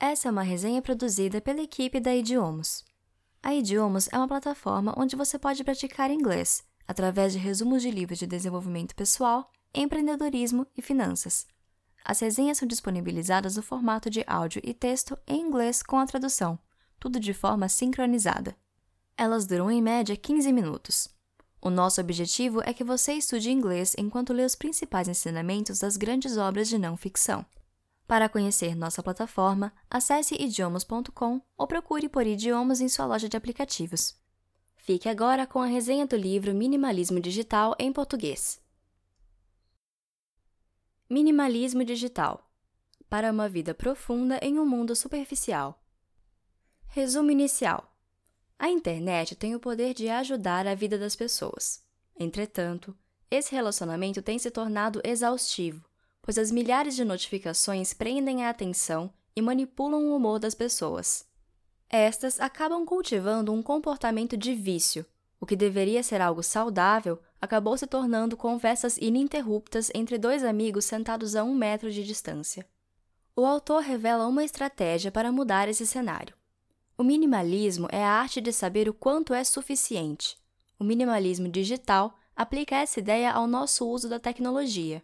Essa é uma resenha produzida pela equipe da Idiomas. A Idiomas é uma plataforma onde você pode praticar inglês através de resumos de livros de desenvolvimento pessoal, empreendedorismo e finanças. As resenhas são disponibilizadas no formato de áudio e texto em inglês com a tradução, tudo de forma sincronizada. Elas duram em média 15 minutos. O nosso objetivo é que você estude inglês enquanto lê os principais ensinamentos das grandes obras de não ficção. Para conhecer nossa plataforma, acesse idiomas.com ou procure por idiomas em sua loja de aplicativos. Fique agora com a resenha do livro Minimalismo Digital em português. Minimalismo Digital Para uma vida profunda em um mundo superficial. Resumo inicial. A internet tem o poder de ajudar a vida das pessoas. Entretanto, esse relacionamento tem se tornado exaustivo, pois as milhares de notificações prendem a atenção e manipulam o humor das pessoas. Estas acabam cultivando um comportamento de vício. O que deveria ser algo saudável acabou se tornando conversas ininterruptas entre dois amigos sentados a um metro de distância. O autor revela uma estratégia para mudar esse cenário. O minimalismo é a arte de saber o quanto é suficiente. O minimalismo digital aplica essa ideia ao nosso uso da tecnologia.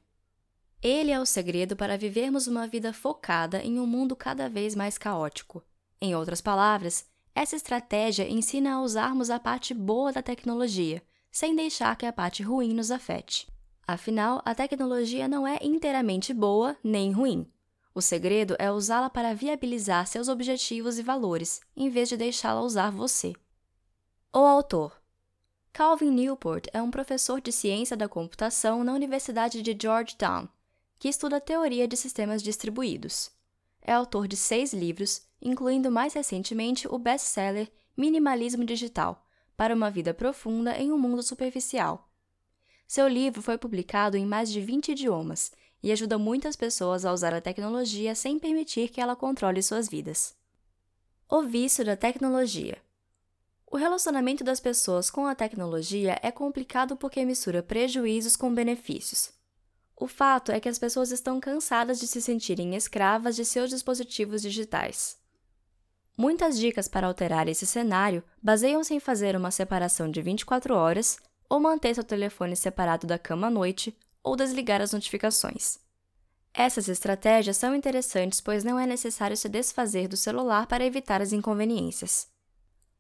Ele é o segredo para vivermos uma vida focada em um mundo cada vez mais caótico. Em outras palavras, essa estratégia ensina a usarmos a parte boa da tecnologia, sem deixar que a parte ruim nos afete. Afinal, a tecnologia não é inteiramente boa nem ruim. O segredo é usá-la para viabilizar seus objetivos e valores, em vez de deixá-la usar você. O autor Calvin Newport é um professor de ciência da computação na Universidade de Georgetown, que estuda teoria de sistemas distribuídos. É autor de seis livros, incluindo mais recentemente o best-seller Minimalismo Digital para uma Vida Profunda em um Mundo Superficial. Seu livro foi publicado em mais de 20 idiomas e ajuda muitas pessoas a usar a tecnologia sem permitir que ela controle suas vidas. O vício da tecnologia. O relacionamento das pessoas com a tecnologia é complicado porque mistura prejuízos com benefícios. O fato é que as pessoas estão cansadas de se sentirem escravas de seus dispositivos digitais. Muitas dicas para alterar esse cenário baseiam-se em fazer uma separação de 24 horas, ou manter seu telefone separado da cama à noite, ou desligar as notificações. Essas estratégias são interessantes, pois não é necessário se desfazer do celular para evitar as inconveniências.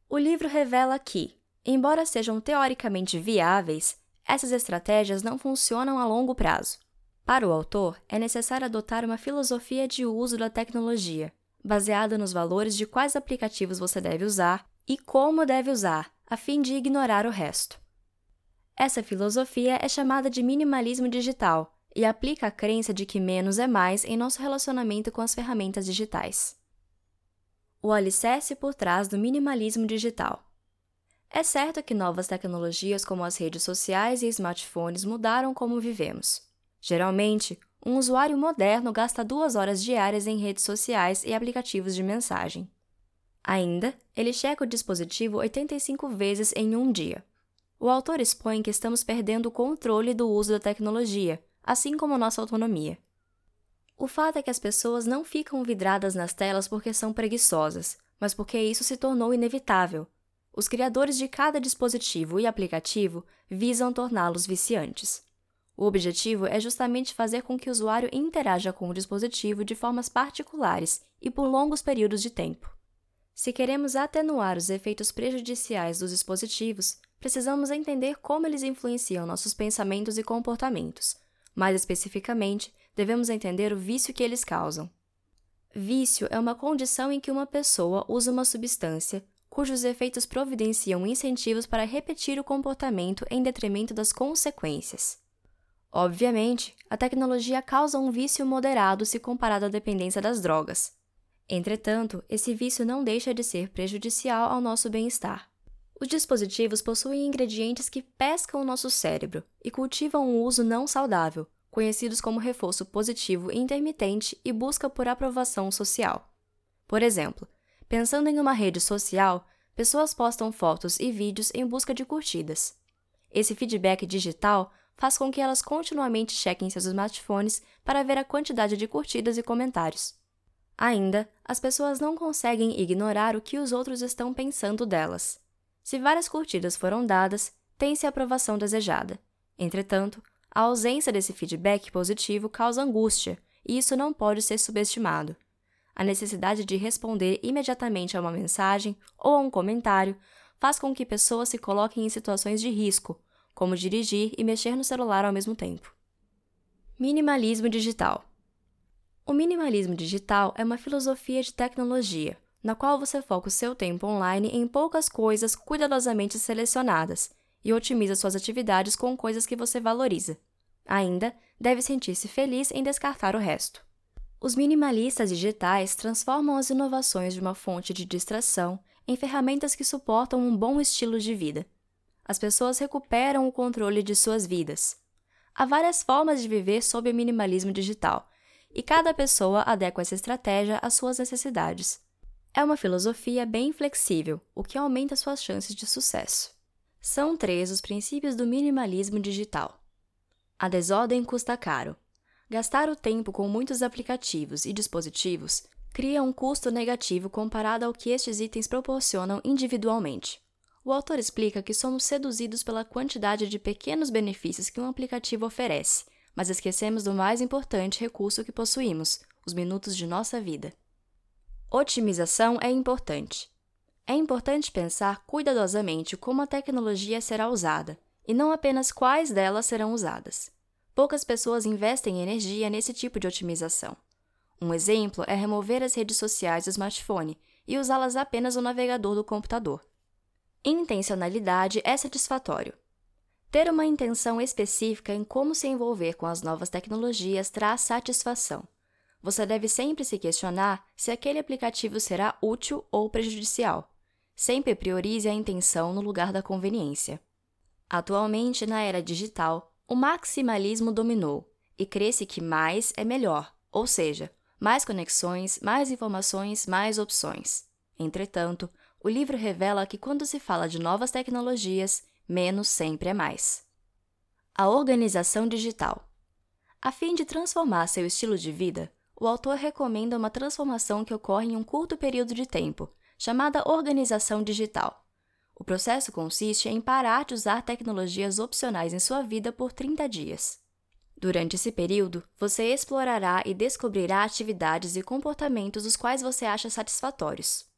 O livro revela que, embora sejam teoricamente viáveis, essas estratégias não funcionam a longo prazo. Para o autor, é necessário adotar uma filosofia de uso da tecnologia, baseada nos valores de quais aplicativos você deve usar e como deve usar, a fim de ignorar o resto. Essa filosofia é chamada de minimalismo digital e aplica a crença de que menos é mais em nosso relacionamento com as ferramentas digitais. O alicerce por trás do minimalismo digital. É certo que novas tecnologias como as redes sociais e smartphones mudaram como vivemos. Geralmente, um usuário moderno gasta duas horas diárias em redes sociais e aplicativos de mensagem. Ainda, ele checa o dispositivo 85 vezes em um dia. O autor expõe que estamos perdendo o controle do uso da tecnologia, assim como nossa autonomia. O fato é que as pessoas não ficam vidradas nas telas porque são preguiçosas, mas porque isso se tornou inevitável. Os criadores de cada dispositivo e aplicativo visam torná-los viciantes. O objetivo é justamente fazer com que o usuário interaja com o dispositivo de formas particulares e por longos períodos de tempo. Se queremos atenuar os efeitos prejudiciais dos dispositivos, precisamos entender como eles influenciam nossos pensamentos e comportamentos. Mais especificamente, devemos entender o vício que eles causam. Vício é uma condição em que uma pessoa usa uma substância cujos efeitos providenciam incentivos para repetir o comportamento em detrimento das consequências. Obviamente, a tecnologia causa um vício moderado se comparado à dependência das drogas. Entretanto, esse vício não deixa de ser prejudicial ao nosso bem-estar. Os dispositivos possuem ingredientes que pescam o nosso cérebro e cultivam um uso não saudável, conhecidos como reforço positivo intermitente e busca por aprovação social. Por exemplo, pensando em uma rede social, pessoas postam fotos e vídeos em busca de curtidas. Esse feedback digital faz com que elas continuamente chequem seus smartphones para ver a quantidade de curtidas e comentários. Ainda, as pessoas não conseguem ignorar o que os outros estão pensando delas. Se várias curtidas foram dadas, tem-se a aprovação desejada. Entretanto, a ausência desse feedback positivo causa angústia, e isso não pode ser subestimado. A necessidade de responder imediatamente a uma mensagem ou a um comentário faz com que pessoas se coloquem em situações de risco, como dirigir e mexer no celular ao mesmo tempo. Minimalismo digital. O minimalismo digital é uma filosofia de tecnologia, na qual você foca o seu tempo online em poucas coisas cuidadosamente selecionadas e otimiza suas atividades com coisas que você valoriza. Ainda, deve sentir-se feliz em descartar o resto. Os minimalistas digitais transformam as inovações de uma fonte de distração em ferramentas que suportam um bom estilo de vida. As pessoas recuperam o controle de suas vidas. Há várias formas de viver sob o minimalismo digital, e cada pessoa adequa essa estratégia às suas necessidades. É uma filosofia bem flexível, o que aumenta suas chances de sucesso. São três os princípios do minimalismo digital. A desordem custa caro. Gastar o tempo com muitos aplicativos e dispositivos cria um custo negativo comparado ao que estes itens proporcionam individualmente. O autor explica que somos seduzidos pela quantidade de pequenos benefícios que um aplicativo oferece mas esquecemos do mais importante recurso que possuímos, os minutos de nossa vida. Otimização é importante. É importante pensar cuidadosamente como a tecnologia será usada, e não apenas quais delas serão usadas. Poucas pessoas investem energia nesse tipo de otimização. Um exemplo é remover as redes sociais do smartphone e usá-las apenas no navegador do computador. Intencionalidade é satisfatório. Ter uma intenção específica em como se envolver com as novas tecnologias traz satisfação. Você deve sempre se questionar se aquele aplicativo será útil ou prejudicial. Sempre priorize a intenção no lugar da conveniência. Atualmente, na era digital, o maximalismo dominou e cresce que mais é melhor, ou seja, mais conexões, mais informações, mais opções. Entretanto, o livro revela que quando se fala de novas tecnologias, menos sempre é mais. A organização digital. A fim de transformar seu estilo de vida, o autor recomenda uma transformação que ocorre em um curto período de tempo, chamada organização digital. O processo consiste em parar de usar tecnologias opcionais em sua vida por 30 dias. Durante esse período, você explorará e descobrirá atividades e comportamentos os quais você acha satisfatórios.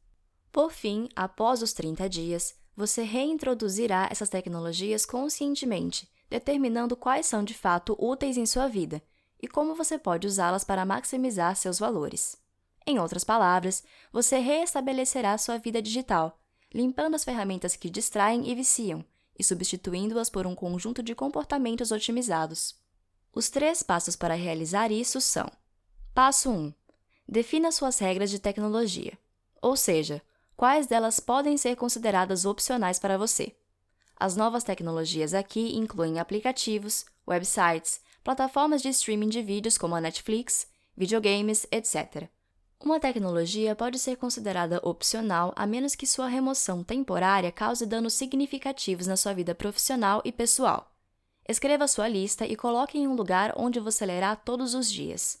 Por fim, após os 30 dias, você reintroduzirá essas tecnologias conscientemente, determinando quais são de fato úteis em sua vida e como você pode usá-las para maximizar seus valores. Em outras palavras, você reestabelecerá sua vida digital, limpando as ferramentas que distraem e viciam e substituindo-as por um conjunto de comportamentos otimizados. Os três passos para realizar isso são: Passo 1. Defina suas regras de tecnologia, ou seja, quais delas podem ser consideradas opcionais para você. As novas tecnologias aqui incluem aplicativos, websites, plataformas de streaming de vídeos como a Netflix, videogames, etc. Uma tecnologia pode ser considerada opcional a menos que sua remoção temporária cause danos significativos na sua vida profissional e pessoal. Escreva sua lista e coloque em um lugar onde você lerá todos os dias.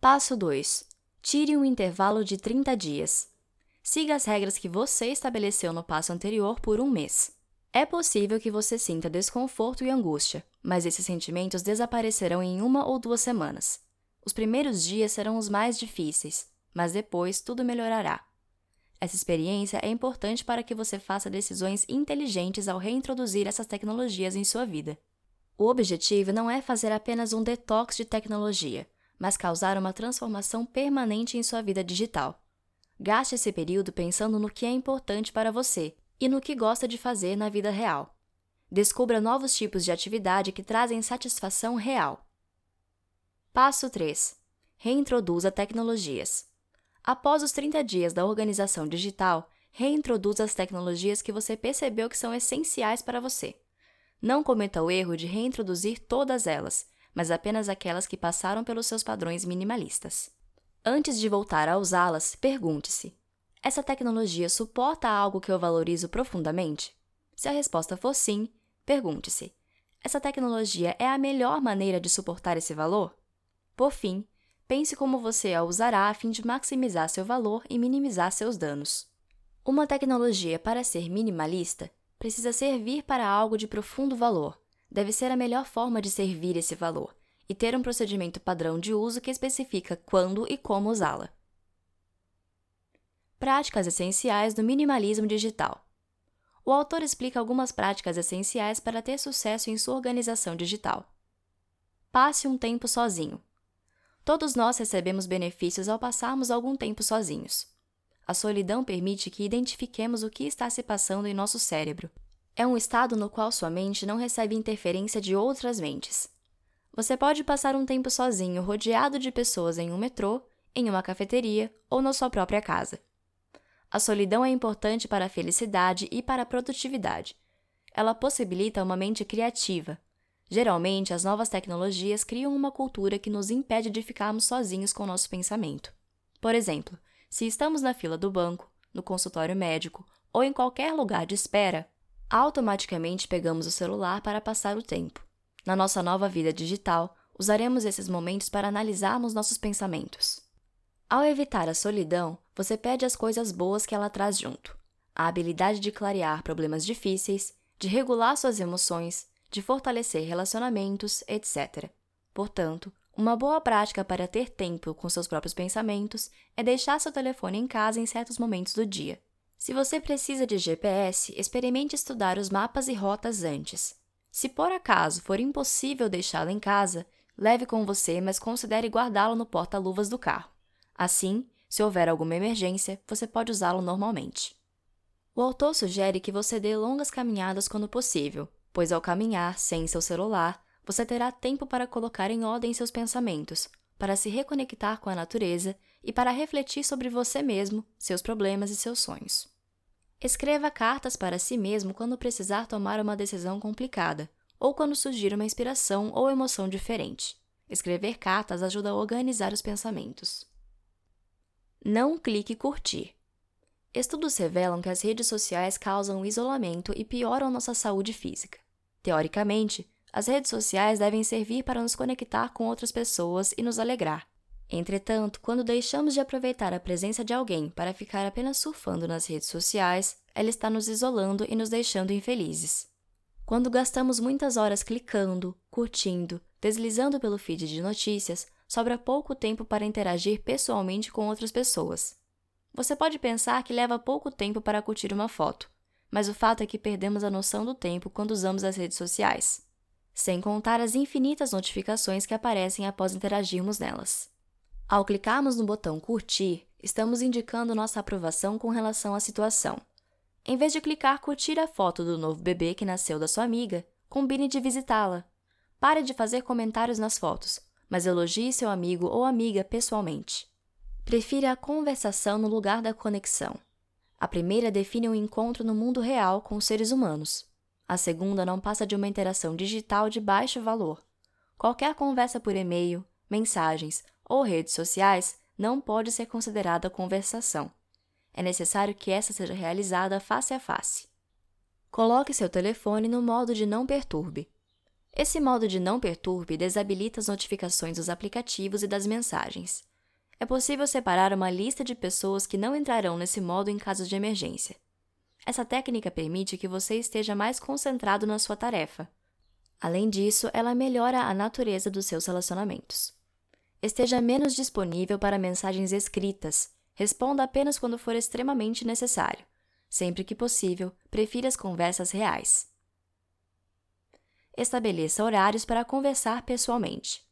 Passo 2. Tire um intervalo de 30 dias. Siga as regras que você estabeleceu no passo anterior por um mês. É possível que você sinta desconforto e angústia, mas esses sentimentos desaparecerão em uma ou duas semanas. Os primeiros dias serão os mais difíceis, mas depois tudo melhorará. Essa experiência é importante para que você faça decisões inteligentes ao reintroduzir essas tecnologias em sua vida. O objetivo não é fazer apenas um detox de tecnologia, mas causar uma transformação permanente em sua vida digital. Gaste esse período pensando no que é importante para você e no que gosta de fazer na vida real. Descubra novos tipos de atividade que trazem satisfação real. Passo 3. Reintroduza tecnologias. Após os 30 dias da organização digital, reintroduza as tecnologias que você percebeu que são essenciais para você. Não cometa o erro de reintroduzir todas elas, mas apenas aquelas que passaram pelos seus padrões minimalistas. Antes de voltar a usá-las, pergunte-se: essa tecnologia suporta algo que eu valorizo profundamente? Se a resposta for sim, pergunte-se: essa tecnologia é a melhor maneira de suportar esse valor? Por fim, pense como você a usará a fim de maximizar seu valor e minimizar seus danos. Uma tecnologia, para ser minimalista, precisa servir para algo de profundo valor. Deve ser a melhor forma de servir esse valor e ter um procedimento padrão de uso que especifica quando e como usá-la. Práticas essenciais do minimalismo digital. O autor explica algumas práticas essenciais para ter sucesso em sua organização digital. Passe um tempo sozinho. Todos nós recebemos benefícios ao passarmos algum tempo sozinhos. A solidão permite que identifiquemos o que está se passando em nosso cérebro. É um estado no qual sua mente não recebe interferência de outras mentes. Você pode passar um tempo sozinho, rodeado de pessoas em um metrô, em uma cafeteria ou na sua própria casa. A solidão é importante para a felicidade e para a produtividade. Ela possibilita uma mente criativa. Geralmente, as novas tecnologias criam uma cultura que nos impede de ficarmos sozinhos com nosso pensamento. Por exemplo, se estamos na fila do banco, no consultório médico ou em qualquer lugar de espera, automaticamente pegamos o celular para passar o tempo. Na nossa nova vida digital, usaremos esses momentos para analisarmos nossos pensamentos. Ao evitar a solidão, você pede as coisas boas que ela traz junto: a habilidade de clarear problemas difíceis, de regular suas emoções, de fortalecer relacionamentos, etc. Portanto, uma boa prática para ter tempo com seus próprios pensamentos é deixar seu telefone em casa em certos momentos do dia. Se você precisa de GPS, experimente estudar os mapas e rotas antes. Se por acaso for impossível deixá-lo em casa, leve com você, mas considere guardá-lo no porta-luvas do carro. Assim, se houver alguma emergência, você pode usá-lo normalmente. O autor sugere que você dê longas caminhadas quando possível, pois ao caminhar sem seu celular, você terá tempo para colocar em ordem seus pensamentos, para se reconectar com a natureza e para refletir sobre você mesmo, seus problemas e seus sonhos. Escreva cartas para si mesmo quando precisar tomar uma decisão complicada ou quando surgir uma inspiração ou emoção diferente. Escrever cartas ajuda a organizar os pensamentos. Não clique curtir. Estudos revelam que as redes sociais causam isolamento e pioram nossa saúde física. Teoricamente, as redes sociais devem servir para nos conectar com outras pessoas e nos alegrar. Entretanto, quando deixamos de aproveitar a presença de alguém para ficar apenas surfando nas redes sociais, ela está nos isolando e nos deixando infelizes. Quando gastamos muitas horas clicando, curtindo, deslizando pelo feed de notícias, sobra pouco tempo para interagir pessoalmente com outras pessoas. Você pode pensar que leva pouco tempo para curtir uma foto, mas o fato é que perdemos a noção do tempo quando usamos as redes sociais sem contar as infinitas notificações que aparecem após interagirmos nelas. Ao clicarmos no botão Curtir, estamos indicando nossa aprovação com relação à situação. Em vez de clicar Curtir a foto do novo bebê que nasceu da sua amiga, combine de visitá-la. Pare de fazer comentários nas fotos, mas elogie seu amigo ou amiga pessoalmente. Prefira a conversação no lugar da conexão. A primeira define um encontro no mundo real com os seres humanos. A segunda não passa de uma interação digital de baixo valor. Qualquer conversa por e-mail, mensagens ou redes sociais não pode ser considerada conversação. É necessário que essa seja realizada face a face. Coloque seu telefone no modo de não perturbe. Esse modo de não perturbe desabilita as notificações dos aplicativos e das mensagens. É possível separar uma lista de pessoas que não entrarão nesse modo em casos de emergência. Essa técnica permite que você esteja mais concentrado na sua tarefa. Além disso, ela melhora a natureza dos seus relacionamentos. Esteja menos disponível para mensagens escritas. Responda apenas quando for extremamente necessário. Sempre que possível, prefira as conversas reais. Estabeleça horários para conversar pessoalmente.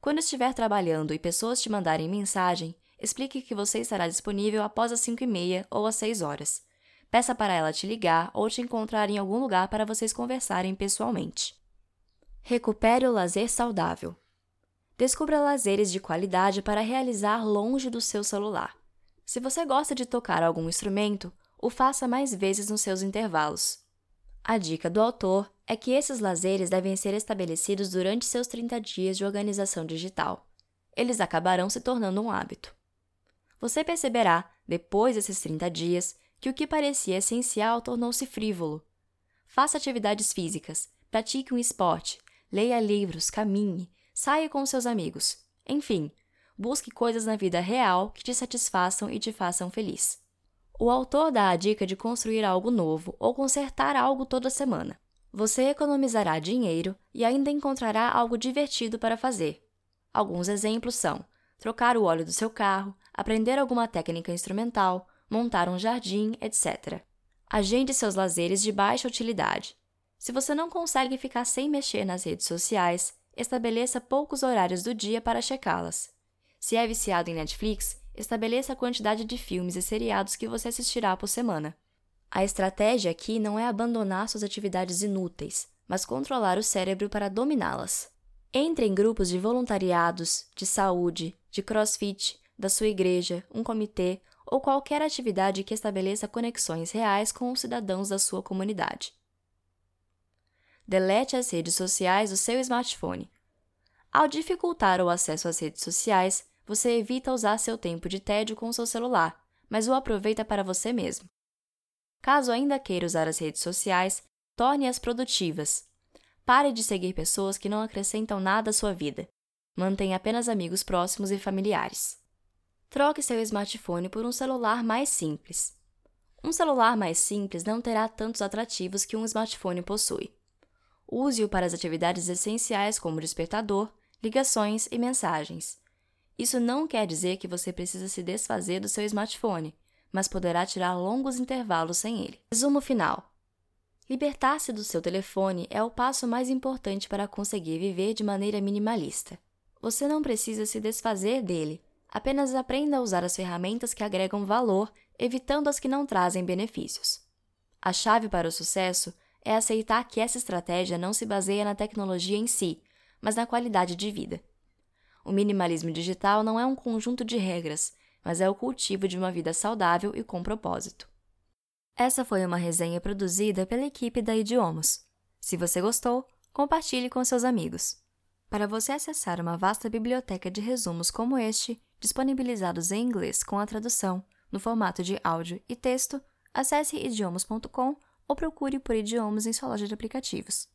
Quando estiver trabalhando e pessoas te mandarem mensagem, explique que você estará disponível após as 5 e meia ou às 6 horas Peça para ela te ligar ou te encontrar em algum lugar para vocês conversarem pessoalmente. Recupere o lazer saudável. Descubra lazeres de qualidade para realizar longe do seu celular. Se você gosta de tocar algum instrumento, o faça mais vezes nos seus intervalos. A dica do autor é que esses lazeres devem ser estabelecidos durante seus 30 dias de organização digital. Eles acabarão se tornando um hábito. Você perceberá, depois desses 30 dias, que o que parecia essencial tornou-se frívolo. Faça atividades físicas, pratique um esporte, leia livros, caminhe, saia com seus amigos. Enfim, busque coisas na vida real que te satisfaçam e te façam feliz. O autor dá a dica de construir algo novo ou consertar algo toda semana. Você economizará dinheiro e ainda encontrará algo divertido para fazer. Alguns exemplos são trocar o óleo do seu carro, aprender alguma técnica instrumental, montar um jardim, etc. Agende seus lazeres de baixa utilidade. Se você não consegue ficar sem mexer nas redes sociais, estabeleça poucos horários do dia para checá-las. Se é viciado em Netflix, estabeleça a quantidade de filmes e seriados que você assistirá por semana. A estratégia aqui não é abandonar suas atividades inúteis, mas controlar o cérebro para dominá-las. Entre em grupos de voluntariados, de saúde, de crossfit, da sua igreja, um comitê ou qualquer atividade que estabeleça conexões reais com os cidadãos da sua comunidade. Delete as redes sociais do seu smartphone. Ao dificultar o acesso às redes sociais, você evita usar seu tempo de tédio com seu celular, mas o aproveita para você mesmo. Caso ainda queira usar as redes sociais, torne-as produtivas. Pare de seguir pessoas que não acrescentam nada à sua vida. Mantenha apenas amigos próximos e familiares. Troque seu smartphone por um celular mais simples. Um celular mais simples não terá tantos atrativos que um smartphone possui. Use-o para as atividades essenciais como despertador, ligações e mensagens. Isso não quer dizer que você precisa se desfazer do seu smartphone, mas poderá tirar longos intervalos sem ele. Resumo final: Libertar-se do seu telefone é o passo mais importante para conseguir viver de maneira minimalista. Você não precisa se desfazer dele, apenas aprenda a usar as ferramentas que agregam valor, evitando as que não trazem benefícios. A chave para o sucesso é aceitar que essa estratégia não se baseia na tecnologia em si, mas na qualidade de vida. O minimalismo digital não é um conjunto de regras, mas é o cultivo de uma vida saudável e com propósito. Essa foi uma resenha produzida pela equipe da Idiomas. Se você gostou, compartilhe com seus amigos. Para você acessar uma vasta biblioteca de resumos como este, disponibilizados em inglês com a tradução, no formato de áudio e texto, acesse idiomas.com ou procure por idiomas em sua loja de aplicativos.